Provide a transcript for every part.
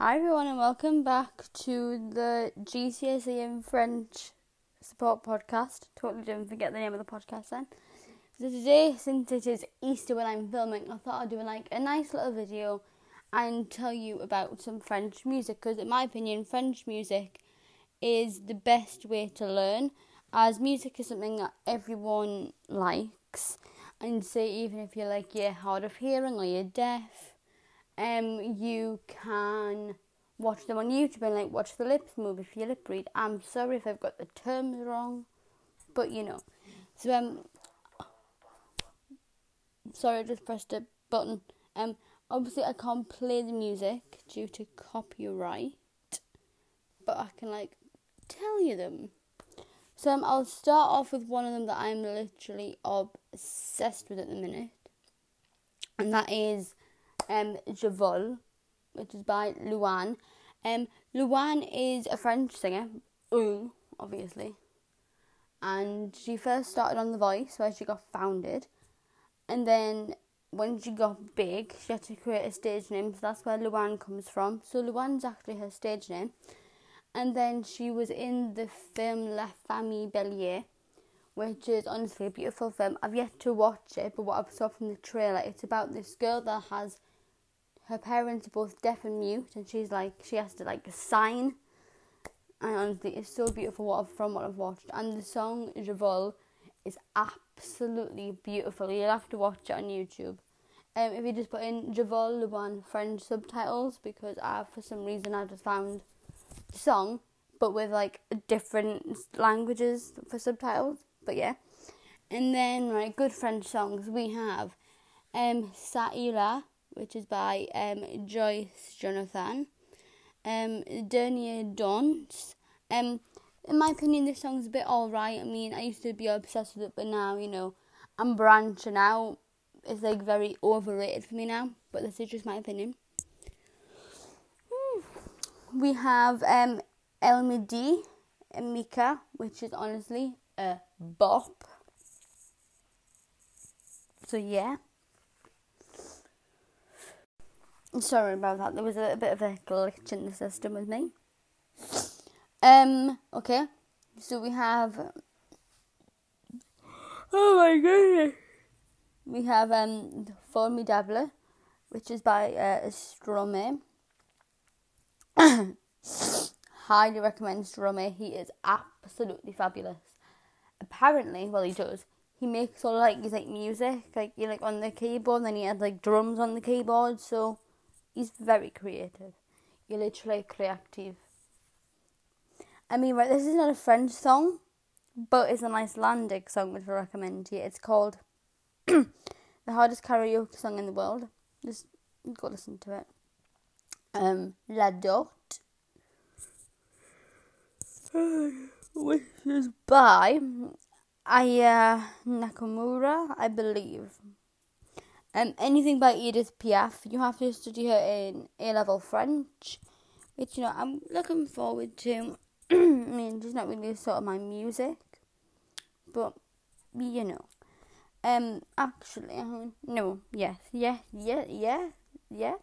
Hi everyone and welcome back to the GCSE in French support podcast. Totally didn't forget the name of the podcast then. So today, since it is Easter when I'm filming, I thought I'd do like a nice little video and tell you about some French music because in my opinion French music is the best way to learn as music is something that everyone likes and say even if you're like you're hard of hearing or you're deaf um, you can watch them on YouTube and like watch the lips move if you lip read. I'm sorry if I've got the terms wrong, but you know. So um, sorry, I just pressed a button. Um, obviously I can't play the music due to copyright, but I can like tell you them. So um, I'll start off with one of them that I'm literally obsessed with at the minute, and that is um, Je which is by Louane. Um, Louane is a French singer, obviously, and she first started on The Voice, where she got founded, and then when she got big, she had to create a stage name, so that's where Louane comes from. So Louane's actually her stage name, and then she was in the film La Famille Bélier, which is honestly a beautiful film. I've yet to watch it, but what I saw from the trailer, it's about this girl that has her parents are both deaf and mute, and she's like she has to like sign. And honestly, it's so beautiful what I've, from what I've watched. And the song Je Vole is absolutely beautiful. You'll have to watch it on YouTube. Um, if you just put in Je Vole Louane French subtitles, because I, for some reason, I just found the song, but with like different languages for subtitles. But yeah. And then, right, good French songs we have um, Ça ira which is by um, Joyce Jonathan. Um, Dernier Danse. Um, in my opinion, this song's a bit alright. I mean, I used to be obsessed with it, but now, you know, I'm branching out. It's like very overrated for me now, but this is just my opinion. We have um, El Midi and Mika, which is honestly a bop. So, yeah. Sorry about that. There was a, a bit of a glitch in the system with me. Um. Okay. So we have. Oh my goodness. We have um Formidable, which is by uh, Stromae. Highly recommend Stromae. He is absolutely fabulous. Apparently, well, he does. He makes all like his like music, like you like on the keyboard, and then he had like drums on the keyboard. So He's very creative. You're literally creative. I mean, right, this is not a French song, but it's an Icelandic song which I recommend to you. It's called The Hardest Karaoke Song in the World. Just go listen to it. Um, La Dot, which is by Aya Nakamura, I believe. Um, anything by Edith Piaf, you have to study her in A level French, which you know I'm looking forward to. I mean, it's not really sort of my music, but you know. Um, actually, no, yes, yes, yes, yes, yes.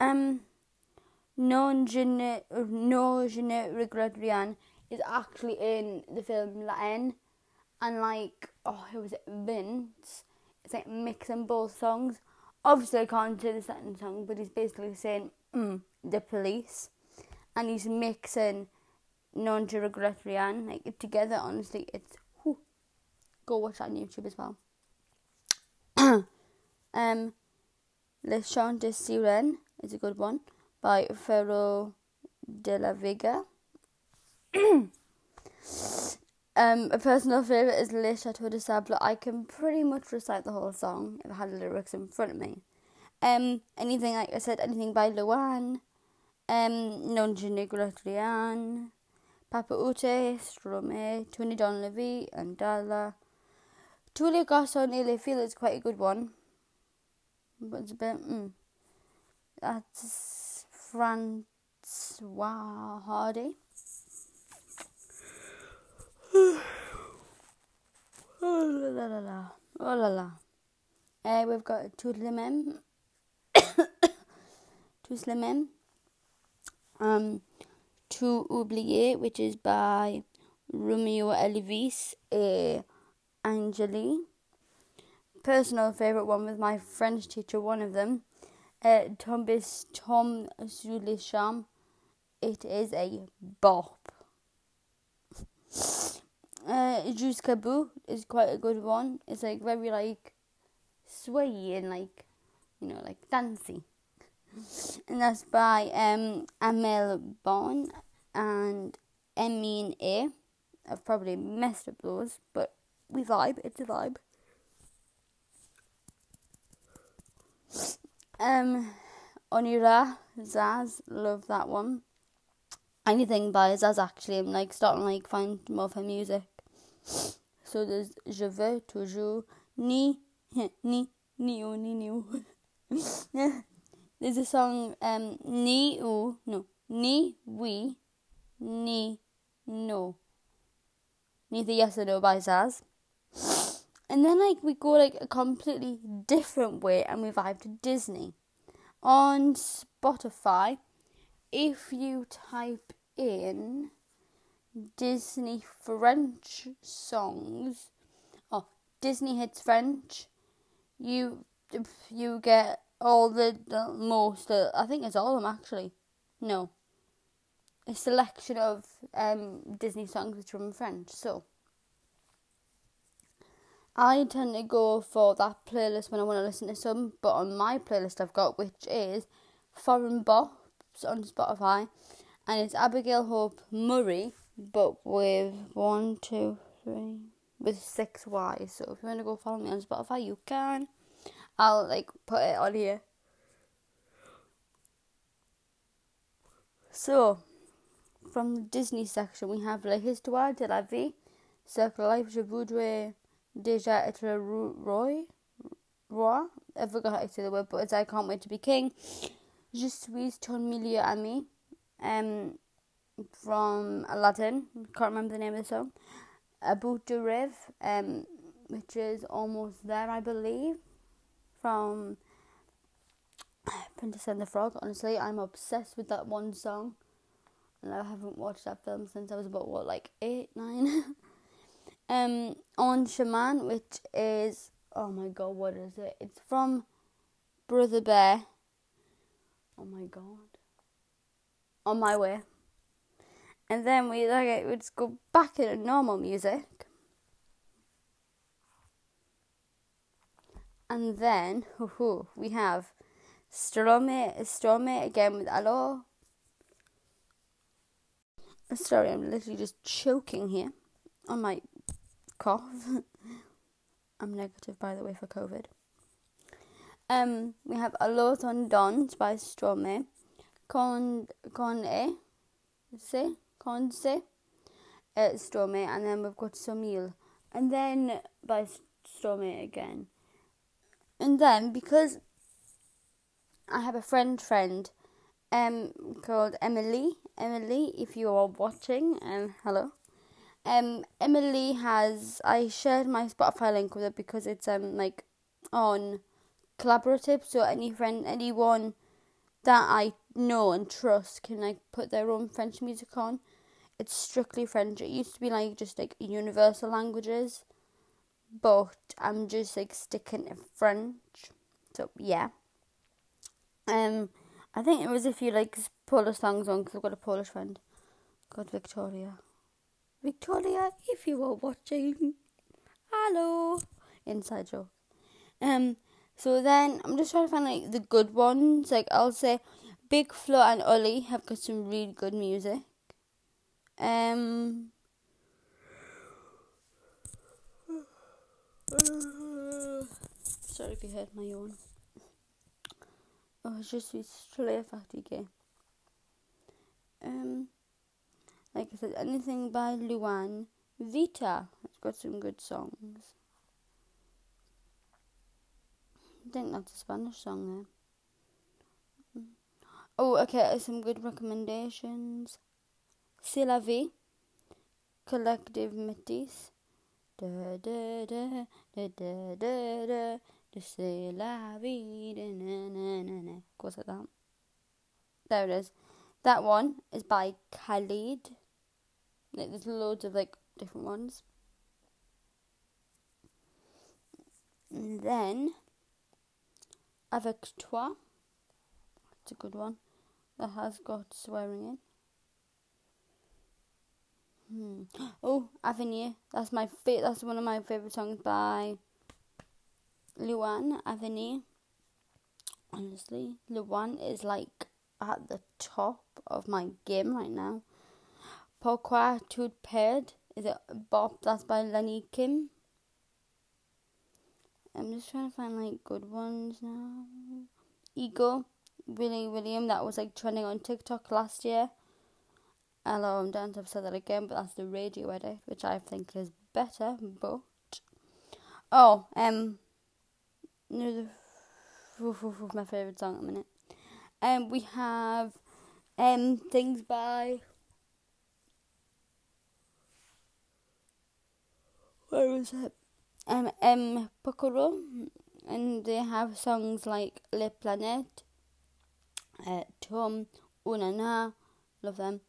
Um, non je ne, no je ne regrette rien is actually in the film La Haine, and like, oh, who was it? Vince it's like mixing both songs. Obviously, I can't do the second song, but he's basically saying mm, the police, and he's mixing Non Je Regrette Rien like together. Honestly, it's whew, go watch that on YouTube as well. um, Le Chant de Sirène is a good one by Ferro de la Vega. Um, a personal favourite is Le Chateau de Sable. I can pretty much recite the whole song if I had the lyrics in front of me. Um, anything, like I said, anything by Louane, um, Non Je Negretrian, Papaoutai, Stromae, Tony Donlevy, and Dala. Garçons et les filles is quite a good one. But it's a bit, mm. That's Françoise Hardy. oh la la la. Oh la la. Uh, we've got two même. Tout tous les. Um, To Oublier, which is by Romeo Elvis and Angèle. Personal favourite one with my French teacher, one of them. Uh, Tom sous les charmes. It is a bop. Uh, Jusqu'à bout is quite a good one. It's like very like sway and like you know like dancey. And that's by um Amel Bon and Emmy and A. I've probably messed up those, but we vibe. It's a vibe. Um, Onira Zaz, love that one. Anything by Zaz actually. I'm like starting like find more of her music. So there's Je veux toujours ni ni ni ou ni ni ou. There's a song um ni ou no ni we ni no. Neither yes or no by Zaz. And then like we go like a completely different way and we vibe to Disney. On Spotify, if you type in Disney French songs or Disney hits French, you you get all the, the most. Uh, I think it's all of them actually. No, a selection of um, Disney songs which are in French. So I tend to go for that playlist when I want to listen to some. But on my playlist, I've got which is Foreign Bops on Spotify, and it's Abigail Hope Murray but with one, two, three, with six Y's. So if you want to go follow me on Spotify, you can. I'll like put it on here. So, from the Disney section, we have La Histoire de la Vie, Circle Life, Je voudrais déjà être roi, roi. I forgot how to say the word, but it's I can't wait to be king. Je suis ton meilleur ami. Um, from Aladdin. Can't remember the name of the song. Abu Duriv, um, which is almost there, I believe, from Princess and the Frog. Honestly, I'm obsessed with that one song, and I haven't watched that film since I was about what, like eight, nine. um, on Shaman, which is oh my god, what is it? It's from Brother Bear. Oh my god. On my way and then we like it would go back into normal music. And then whoo, we have Stromae Stromae again with Allo. Sorry, I'm literally just choking here on my cough. I'm negative by the way for COVID. Um, we have Alors on danse by Stromae. Con con e se Conce uh, Stromae, and then we've got Sommeil, and then by Stromae again. And then because I have a friend friend um called Emily. Emily, if you are watching, um hello. Um Emily has I shared my Spotify link with her because it's um like on collaborative so any friend anyone that I know and trust can like put their own French music on it's strictly French. It used to be like just like universal languages, but I'm just like sticking to French. So yeah. Um, I think it was a few like Polish songs on because I've got a Polish friend called Victoria. Victoria, if you are watching, hello. Inside joke. Um, so then I'm just trying to find like the good ones. Like I'll say, Bigflo and Oli have got some really good music. Um, sorry if you heard my yawn. Oh, je suis très fatiguée. Um, like I said, anything by Louane Vita. It's got some good songs. I think that's a Spanish song there. Oh, okay, some good recommendations. C'est la vie. Collective da, c'est la vie. Na, na, na, na. Cosa da? There it is. That one is by Khaled. Like, there's loads of like different ones. And then Avec toi. It's a good one. That has got swearing in. Hmm. Oh, Avenue. That's my fa- That's one of my favorite songs by Louane Avenue. Honestly, Louane is like at the top of my game right now. Pourquoi tu perds? Is it Bob? That's by Lenny Kim. I'm just trying to find like good ones now. Ego, Willy William, that was like trending on TikTok last year. Hello, I'm down to said that again, but that's the radio edit, which I think is better. But oh, um, my favorite song at the minute. Um, we have um things by where was it? Um, M Pokora, and they have songs like Le Planète, uh, Tom, Unana, love them.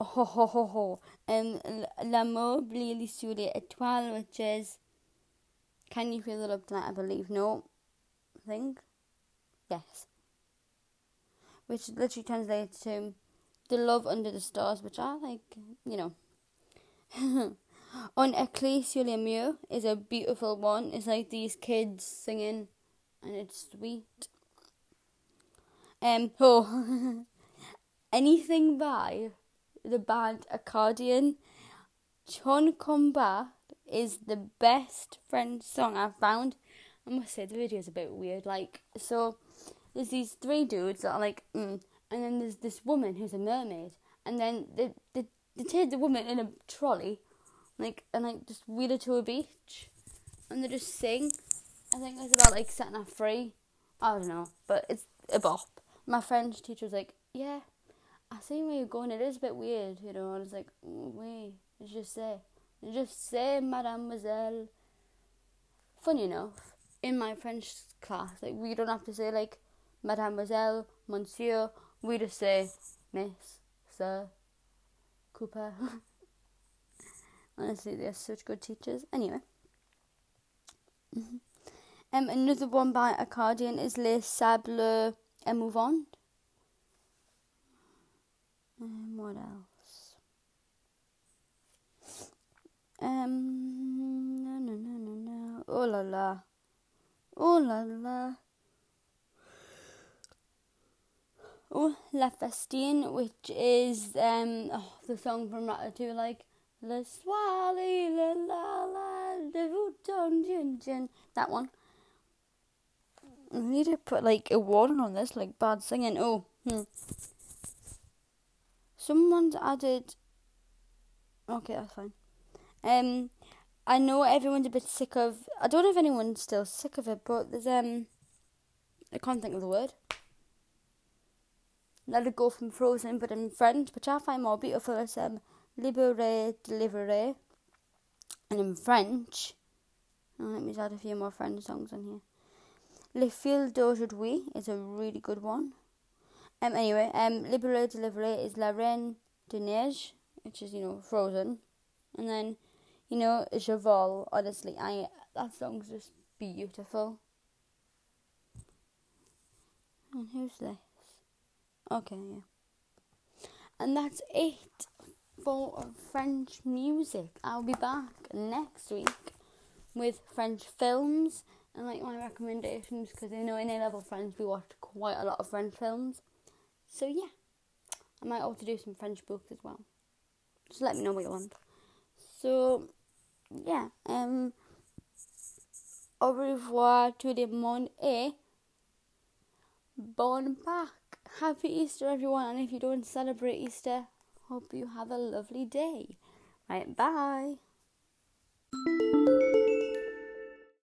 Ho ho ho ho. Um, L'amour brille sur les étoiles, which is Can you feel the love tonight? I believe no. I think yes. Which literally translates to the love under the stars, which I like, you know. On Éclat sur les murs is a beautiful one. It's like these kids singing, and it's sweet. Um, oh, anything by the band Accordion. Chon Combat is the best French song I've found. I must say the video is a bit weird. Like, so there's these three dudes that are like, mm, and then there's this woman who's a mermaid, and then they they, they take the woman in a trolley like and like just wheel her to a beach and they just sing. I think it's about like setting her free. I don't know, but it's a bop. My French teacher was like, "Yeah, I see where you're going. It is a bit weird, you know." I was like, oh, "Wait, just say, just say, Mademoiselle." Funny enough, in my French class, like we don't have to say like Mademoiselle, Monsieur. We just say Miss, Sir, Cooper. Honestly, they're such good teachers. Anyway. Um, another one by Accordion is Les Sables Émouvants. Um, what else? Um, no, no, no, no, no. Oh la la. Oh la la. Oh, La Festine, which is um oh, the song from Ratatouille, like Le swally la la la de jin jin. That one. I need to put like a warning on this, like bad singing. Oh, hmm. Someone's added. Okay, that's fine. Um, I know everyone's a bit sick of. I don't know if anyone's still sick of it, but there's um. I can't think of the word. Let it go from Frozen, but in French, which I find more beautiful as um libere, delivery. And in French, oh, let me add a few more French songs on here. Le fil d'aujourd'hui is a really good one. Um, anyway, um, Libéré Délivré is La Reine de Neige, which is, you know, Frozen. And then, you know, Vole, honestly, I, that song's just beautiful. And who's this? Okay, yeah. And that's it for French music. I'll be back next week with French films and like my recommendations because I know in A level French we watched quite a lot of French films. So yeah, I might also do some French books as well. Just let me know what you want. So yeah, um, au revoir tout le monde et bon Pâques. Happy Easter, everyone! And if you don't celebrate Easter, Hope you have a lovely day. Right, bye.